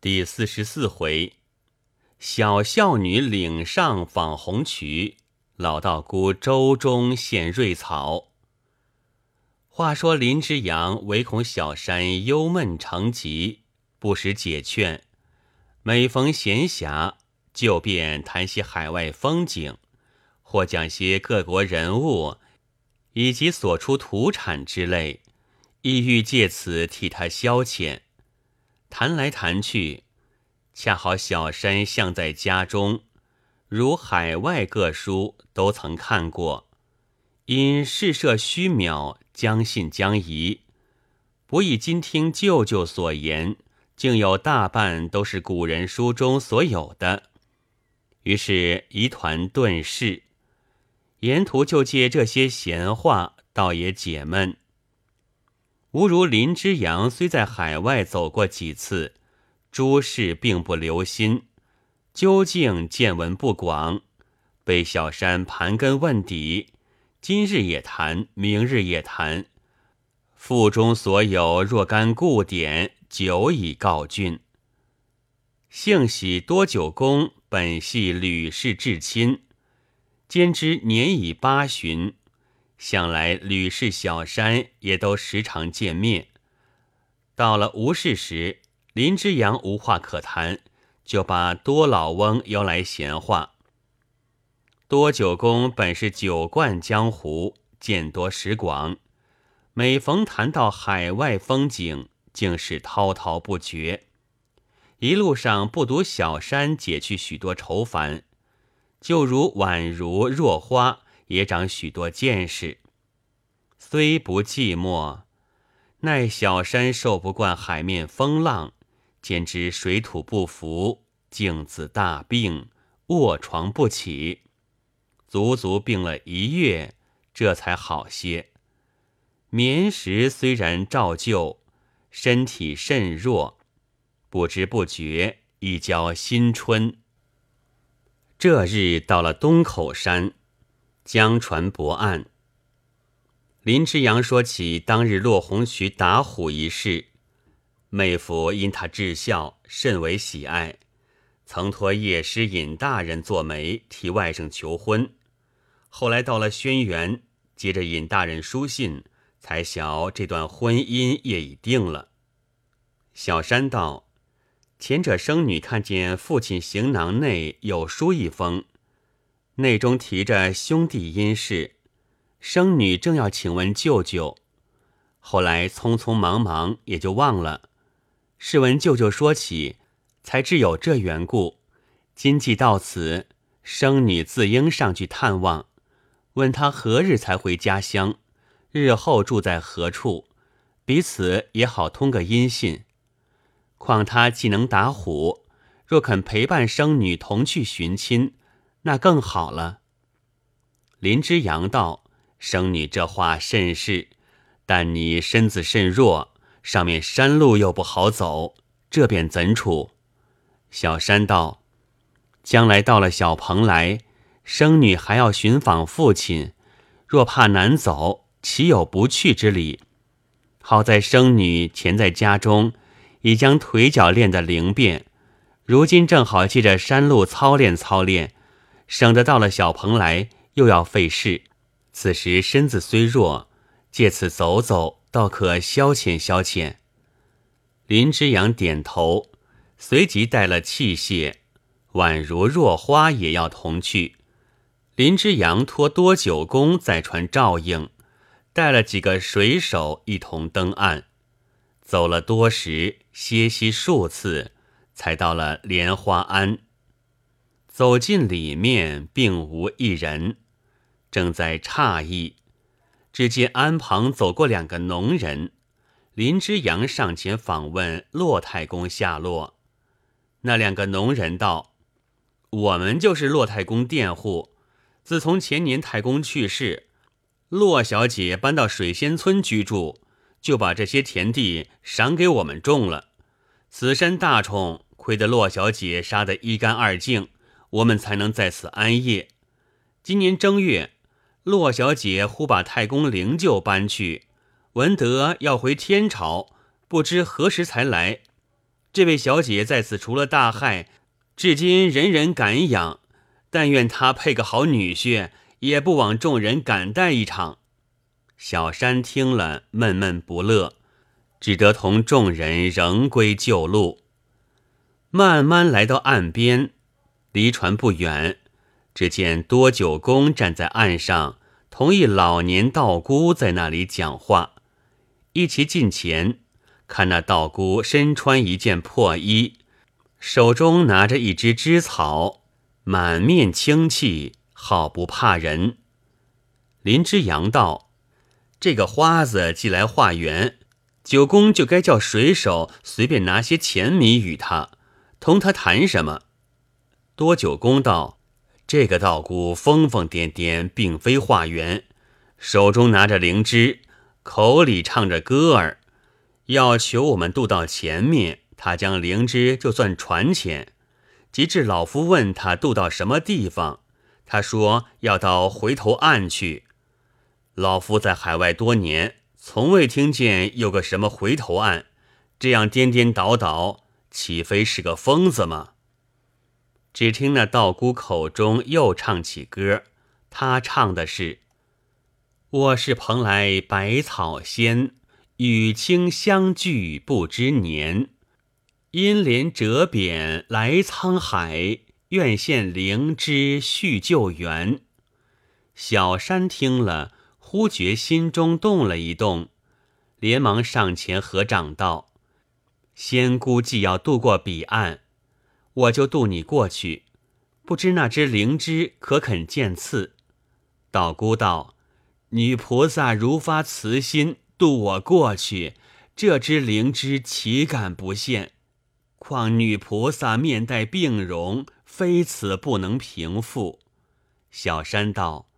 第四十四回，小孝女岭上访红渠，老道姑舟中献瑞草。话说林之阳唯恐小山忧闷成疾，不时解劝。每逢闲暇，就便谈些海外风景，或讲些各国人物以及所出土产之类，意欲借此替他消遣。谈来谈去，恰好小山像在家中，如海外各书都曾看过，因事涉虚渺，将信将疑。不以今听舅舅所言，竟有大半都是古人书中所有的，于是疑团顿逝。沿途就借这些闲话，倒也解闷。吾如林之阳，虽在海外走过几次，诸事并不留心，究竟见闻不广，被小山盘根问底，今日也谈，明日也谈，腹中所有若干故典，久已告竣。幸喜多九公本系吕氏至亲，兼之年已八旬。向来吕氏、小山也都时常见面。到了无事时，林之阳无话可谈，就把多老翁邀来闲话。多九公本是酒冠江湖，见多识广，每逢谈到海外风景，竟是滔滔不绝。一路上不独小山解去许多愁烦，就如宛如若花。也长许多见识，虽不寂寞，奈小山受不惯海面风浪，简直水土不服，竟子大病，卧床不起，足足病了一月，这才好些。眠时虽然照旧，身体甚弱，不知不觉已交新春。这日到了东口山。江船泊岸，林之阳说起当日落红渠打虎一事，妹夫因他至孝，甚为喜爱，曾托叶师尹大人做媒，替外甥求婚。后来到了轩辕，接着尹大人书信，才晓这段婚姻也已定了。小山道，前者生女看见父亲行囊内有书一封。内中提着兄弟因事，生女正要请问舅舅，后来匆匆忙忙也就忘了。试闻舅舅说起，才知有这缘故。今既到此，生女自应上去探望，问他何日才回家乡，日后住在何处，彼此也好通个音信。况他既能打虎，若肯陪伴生女同去寻亲。那更好了。林之阳道：“生女这话甚是，但你身子甚弱，上面山路又不好走，这便怎处？”小山道：“将来到了小蓬莱，生女还要寻访父亲，若怕难走，岂有不去之理？好在生女前在家中，已将腿脚练得灵便，如今正好借着山路操练操练。”省得到了小蓬莱又要费事，此时身子虽弱，借此走走，倒可消遣消遣。林之阳点头，随即带了器械，宛如若花也要同去。林之阳托多九公在船照应，带了几个水手一同登岸，走了多时，歇息数次，才到了莲花庵。走进里面，并无一人，正在诧异，只见安旁走过两个农人。林之阳上前访问骆太公下落。那两个农人道：“我们就是骆太公佃户。自从前年太公去世，骆小姐搬到水仙村居住，就把这些田地赏给我们种了。此山大虫，亏得骆小姐杀得一干二净。”我们才能在此安业。今年正月，骆小姐忽把太公灵柩搬去，闻得要回天朝，不知何时才来。这位小姐在此除了大害，至今人人感仰。但愿她配个好女婿，也不枉众人感戴一场。”小山听了，闷闷不乐，只得同众人仍归旧路，慢慢来到岸边。离船不远，只见多九公站在岸上，同一老年道姑在那里讲话。一齐近前，看那道姑身穿一件破衣，手中拿着一支枝草，满面清气，好不怕人。林之阳道：“这个花子既来化缘，九公就该叫水手随便拿些钱米与他，同他谈什么？”多九公道：“这个道姑疯疯癫癫，并非化缘，手中拿着灵芝，口里唱着歌儿，要求我们渡到前面，他将灵芝就算船钱。及至老夫问他渡到什么地方，他说要到回头岸去。老夫在海外多年，从未听见有个什么回头岸，这样颠颠倒倒，岂非是个疯子吗？”只听那道姑口中又唱起歌，她唱的是：“我是蓬莱百草仙，与卿相聚不知年。因莲折扁来沧海，愿献灵芝续旧缘。”小山听了，忽觉心中动了一动，连忙上前合掌道：“仙姑既要渡过彼岸。”我就渡你过去，不知那只灵芝可肯见刺？道姑道：“女菩萨如发慈心渡我过去，这只灵芝岂敢不现？况女菩萨面带病容，非此不能平复。”小山道：“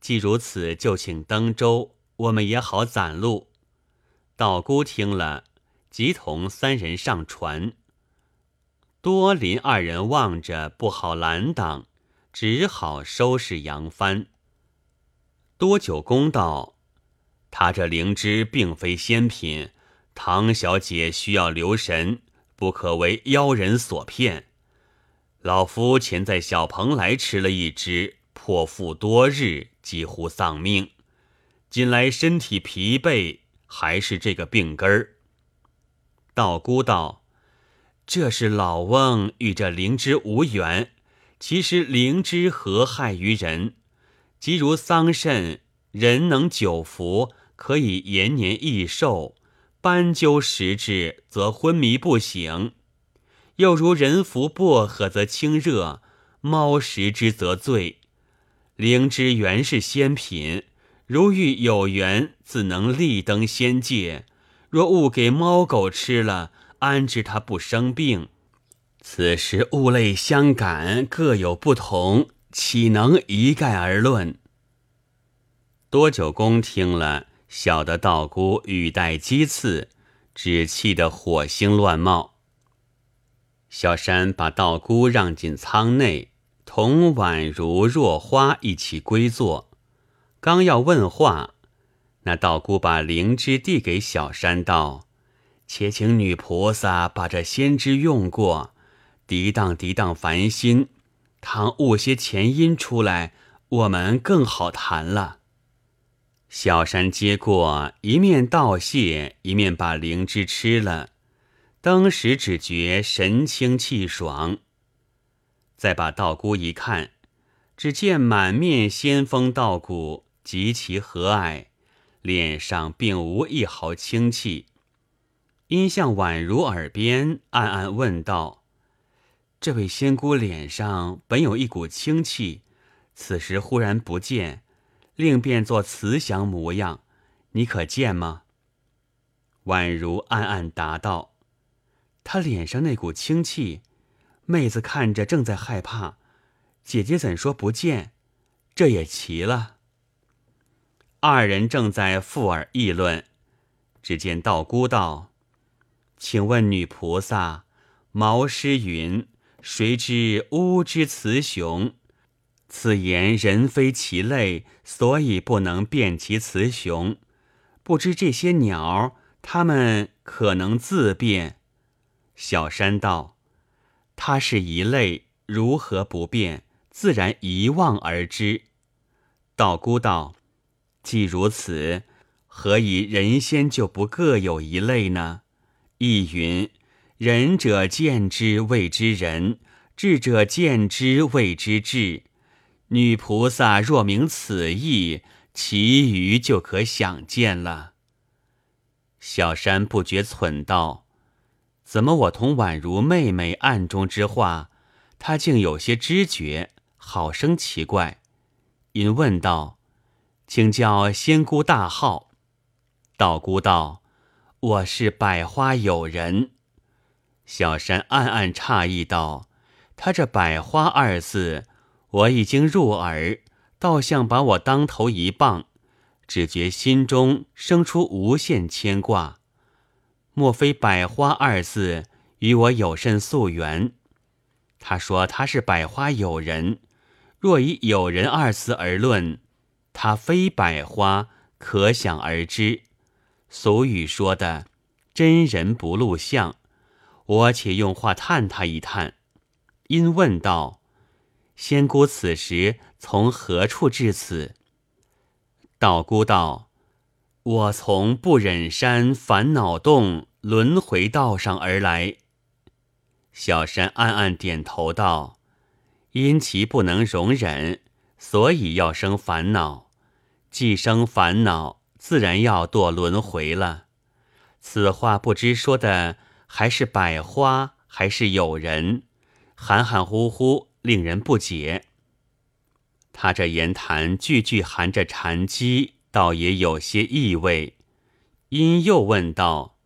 既如此，就请登舟，我们也好攒路。”道姑听了，即同三人上船。多林二人望着不好拦挡，只好收拾扬帆。多九公道：“他这灵芝并非仙品，唐小姐需要留神，不可为妖人所骗。老夫前在小蓬莱吃了一只，破腹多日，几乎丧命。近来身体疲惫，还是这个病根儿。”道姑道。这是老翁与这灵芝无缘，其实灵芝何害于人？即如桑葚，人能久服，可以延年益寿；斑鸠食之，则昏迷不醒；又如人服薄荷，则清热；猫食之，则醉。灵芝原是仙品，如遇有缘，自能立登仙界。若误给猫狗吃了，安知他不生病？此时物类相感，各有不同，岂能一概而论？多九公听了，晓得道姑语带讥刺，只气得火星乱冒。小山把道姑让进舱内，同宛如若花一起归坐。刚要问话，那道姑把灵芝递给小山道。且请女菩萨把这仙芝用过，涤荡涤荡烦心。倘悟些前因出来，我们更好谈了。小山接过，一面道谢，一面把灵芝吃了。当时只觉神清气爽。再把道姑一看，只见满面仙风道骨，极其和蔼，脸上并无一毫清气。因向宛如耳边暗暗问道：“这位仙姑脸上本有一股清气，此时忽然不见，另变作慈祥模样，你可见吗？”宛如暗暗答道：“他脸上那股清气，妹子看着正在害怕，姐姐怎说不见？这也奇了。”二人正在附耳议论，只见道姑道。请问女菩萨，毛诗云：“谁知乌之雌雄？”此言人非其类，所以不能辨其雌雄。不知这些鸟，它们可能自辨？小山道：“它是一类，如何不变？自然一望而知。”道姑道：“既如此，何以人仙就不各有一类呢？”亦云：“仁者见之谓之仁，智者见之谓之智。女菩萨若明此意，其余就可想见了。”小山不觉忖道：“怎么我同宛如妹妹暗中之话，她竟有些知觉，好生奇怪。”因问道：“请教仙姑大号。”道姑道：“我是百花友人。”小山暗暗诧异道：“他这百花二字，我已经入耳，倒像把我当头一棒。”只觉心中生出无限牵挂，莫非“百花”二字与我有甚宿缘？他说他是百花友人，若以友人二字而论，他非百花，可想而知。俗语说的“真人不露相”，我且用话探他一探。因问道：“仙姑此时从何处至此？”道姑道：“我从不忍山烦恼洞轮回道上而来。”小山暗暗点头道：“因其不能容忍，所以要生烦恼。既生烦恼，自然要堕轮回了。此话不知说的还是百花，还是有人，含含糊糊，令人不解。”他这言谈句句含着禅机，倒也有些意味。因又问道：“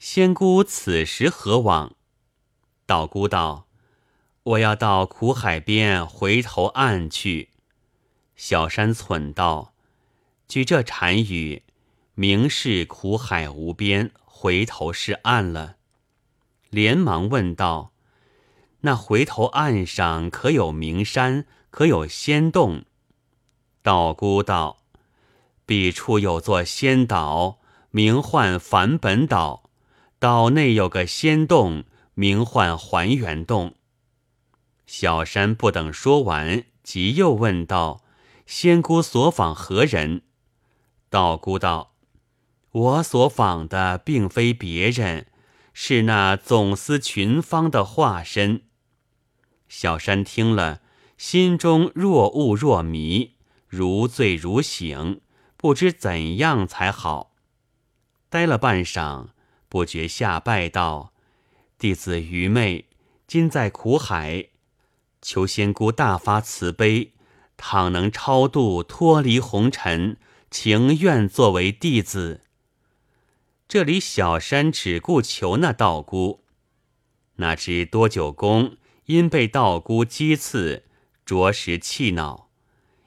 仙姑此时何往？”道姑道：“我要到苦海边回头岸去。”小山忖道：“据这禅语，明是苦海无边，回头是岸了。”连忙问道：“那回头岸上可有名山？”可有仙洞？道姑道：“彼处有座仙岛，名唤梵本岛。岛内有个仙洞，名唤还原洞。”小山不等说完，即又问道：“仙姑所访何人？”道姑道：“我所访的并非别人，是那总司群芳的化身。”小山听了。心中若悟若迷，如醉如醒，不知怎样才好。待了半晌，不觉下拜道：“弟子愚昧，今在苦海，求仙姑大发慈悲，倘能超度脱离红尘，情愿作为弟子。”这里小山只顾求那道姑，哪知多久公因被道姑讥刺。着实气恼，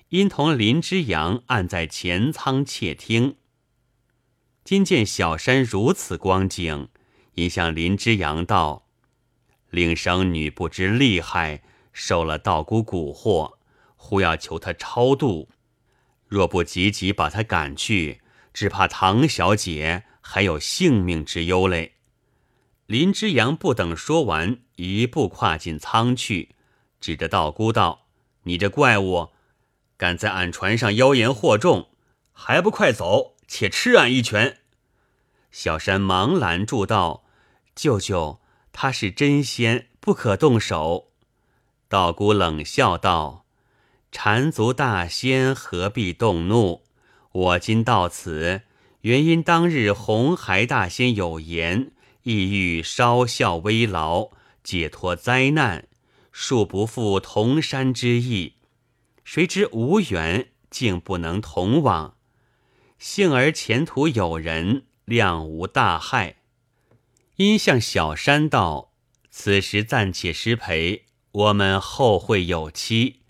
因同林之阳按在前舱窃听。今见小山如此光景，因向林之阳道：“令生女不知厉害，受了道姑蛊惑，忽要求他超度。若不急急把他赶去，只怕唐小姐还有性命之忧嘞。”林之阳不等说完，一步跨进舱去，指着道姑道。你这怪物，敢在俺船上妖言惑众，还不快走，且吃俺一拳！小山忙拦住道：“舅舅，他是真仙，不可动手。”道姑冷笑道：“缠足大仙何必动怒？我今到此，原因当日红孩大仙有言，意欲稍笑微劳，解脱灾难。”恕不负同山之意，谁知无缘，竟不能同往。幸而前途有人，谅无大害。因向小山道：“此时暂且失陪，我们后会有期。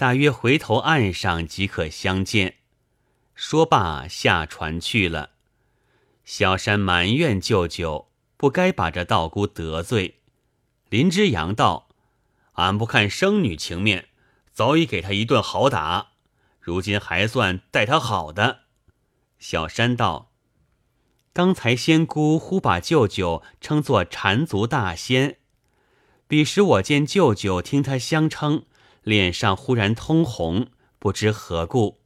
大约回头岸上即可相见。”说罢下船去了。小山埋怨舅舅不该把这道姑得罪。林之阳道。俺不看生女情面，早已给他一顿好打，如今还算待他好的。小山道：“刚才仙姑忽把舅舅称作缠足大仙，彼时我见舅舅听他相称，脸上忽然通红，不知何故。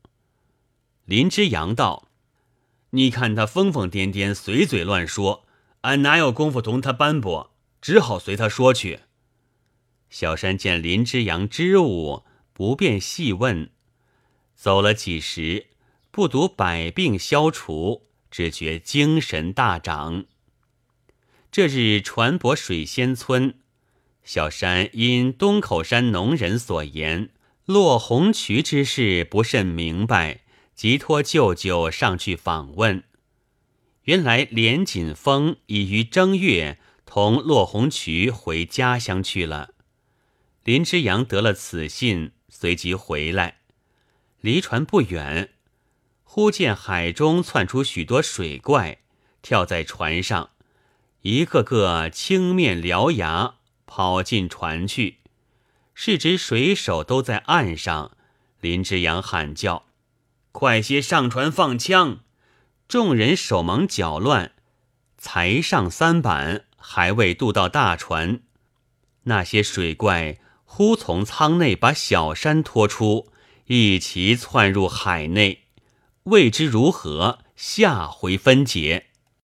林之阳道：“你看他疯疯癫癫，随嘴乱说，俺哪有功夫同他斑驳？只好随他说去。”小山见林之阳支吾，不便细问。走了几时，不独百病消除，只觉精神大涨。这日船泊水仙村，小山因东口山农人所言落红渠之事不甚明白，即托舅舅上去访问。原来连锦峰已于正月同落红渠回家乡去了。林之阳得了此信，随即回来。离船不远，忽见海中窜出许多水怪，跳在船上，一个个青面獠牙，跑进船去。是指水手都在岸上。林之阳喊叫：“快些上船放枪！”众人手忙脚乱，才上三板，还未渡到大船，那些水怪忽从舱内把小山拖出。一齐窜入海内，未知如何，下回分解。